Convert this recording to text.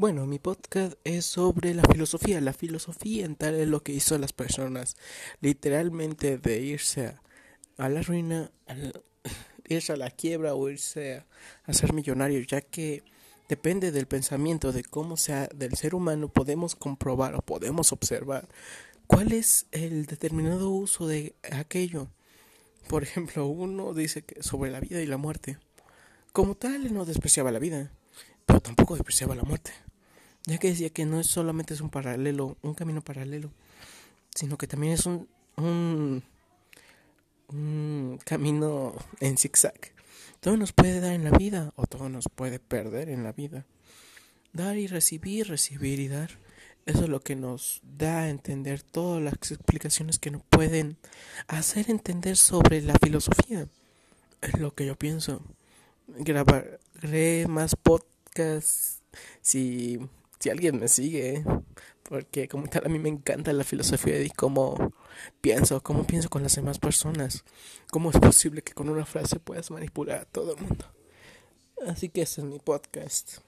Bueno, mi podcast es sobre la filosofía. La filosofía en tal es lo que hizo a las personas, literalmente de irse a, la ruina, irse a la quiebra o irse a, ser millonario, ya que depende del pensamiento, de cómo sea del ser humano, podemos comprobar o podemos observar cuál es el determinado uso de aquello. Por ejemplo, uno dice que sobre la vida y la muerte. Como tal, no despreciaba la vida, pero tampoco despreciaba la muerte ya que decía que no es solamente es un paralelo, un camino paralelo, sino que también es un, un, camino en zigzag. Todo nos puede dar en la vida o todo nos puede perder en la vida. Dar y recibir, recibir y dar. Eso es lo que nos da a entender todas las explicaciones que nos pueden hacer entender sobre la filosofía. Es lo que yo pienso. Grabaré más podcasts si si alguien me sigue, porque como tal a mí me encanta la filosofía y cómo pienso, cómo pienso con las demás personas, cómo es posible que con una frase puedas manipular a todo el mundo. Así que ese es mi podcast.